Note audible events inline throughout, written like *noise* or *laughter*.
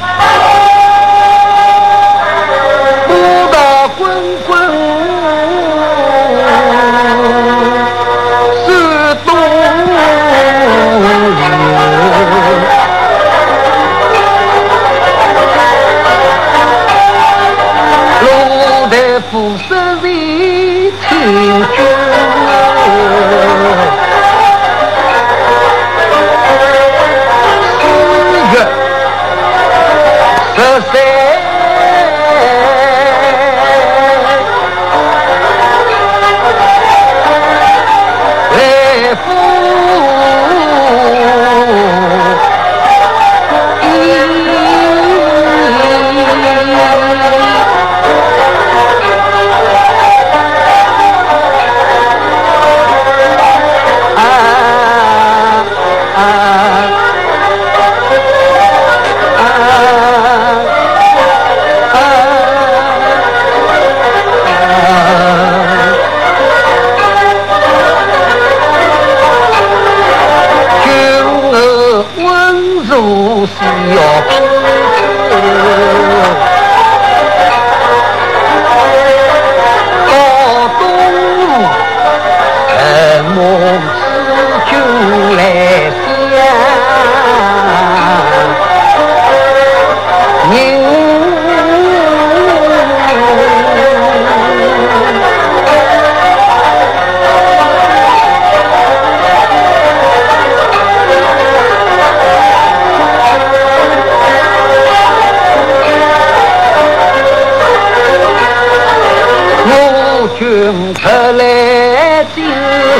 啊打滚滚四东路不是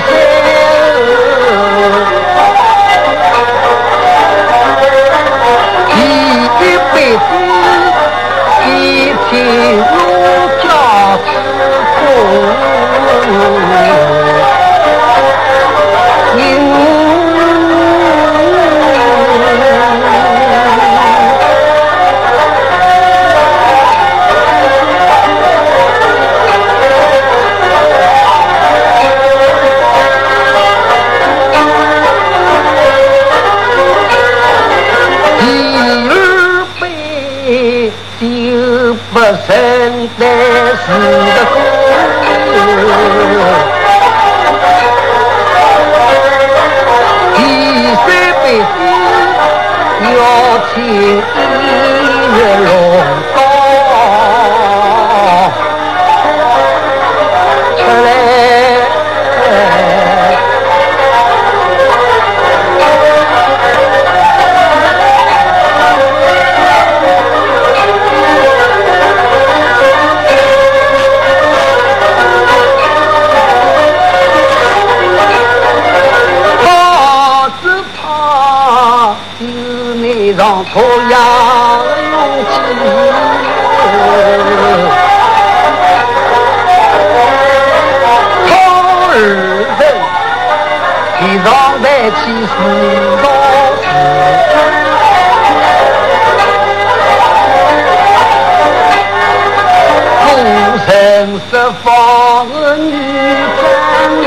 天 *laughs* 可要勇气，好儿人，地上在起事闹事，孤身设防女占领。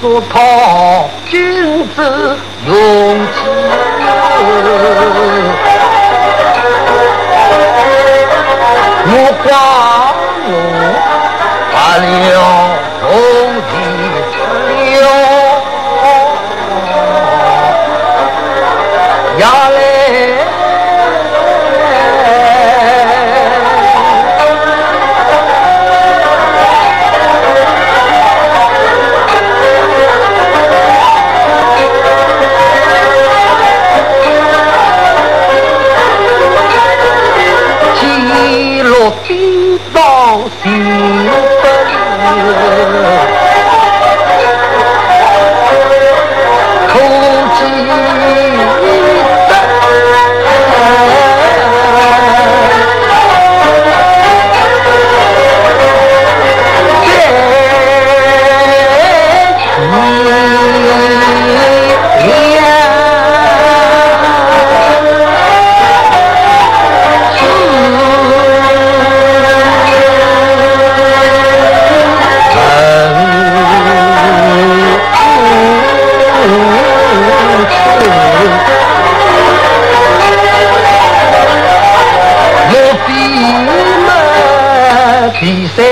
不讨君子用计，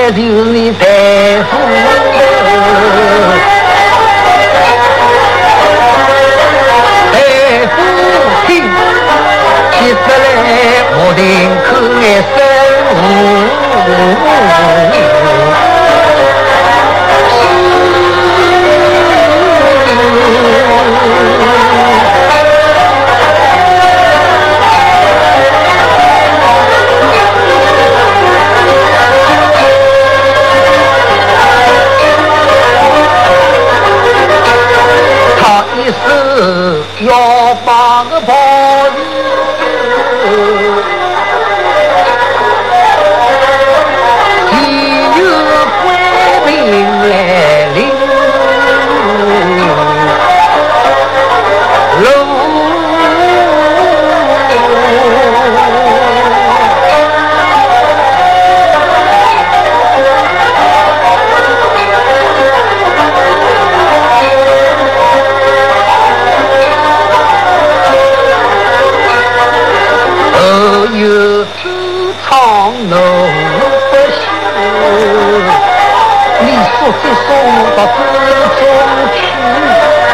要把唱楼不休。你说这送到这中去。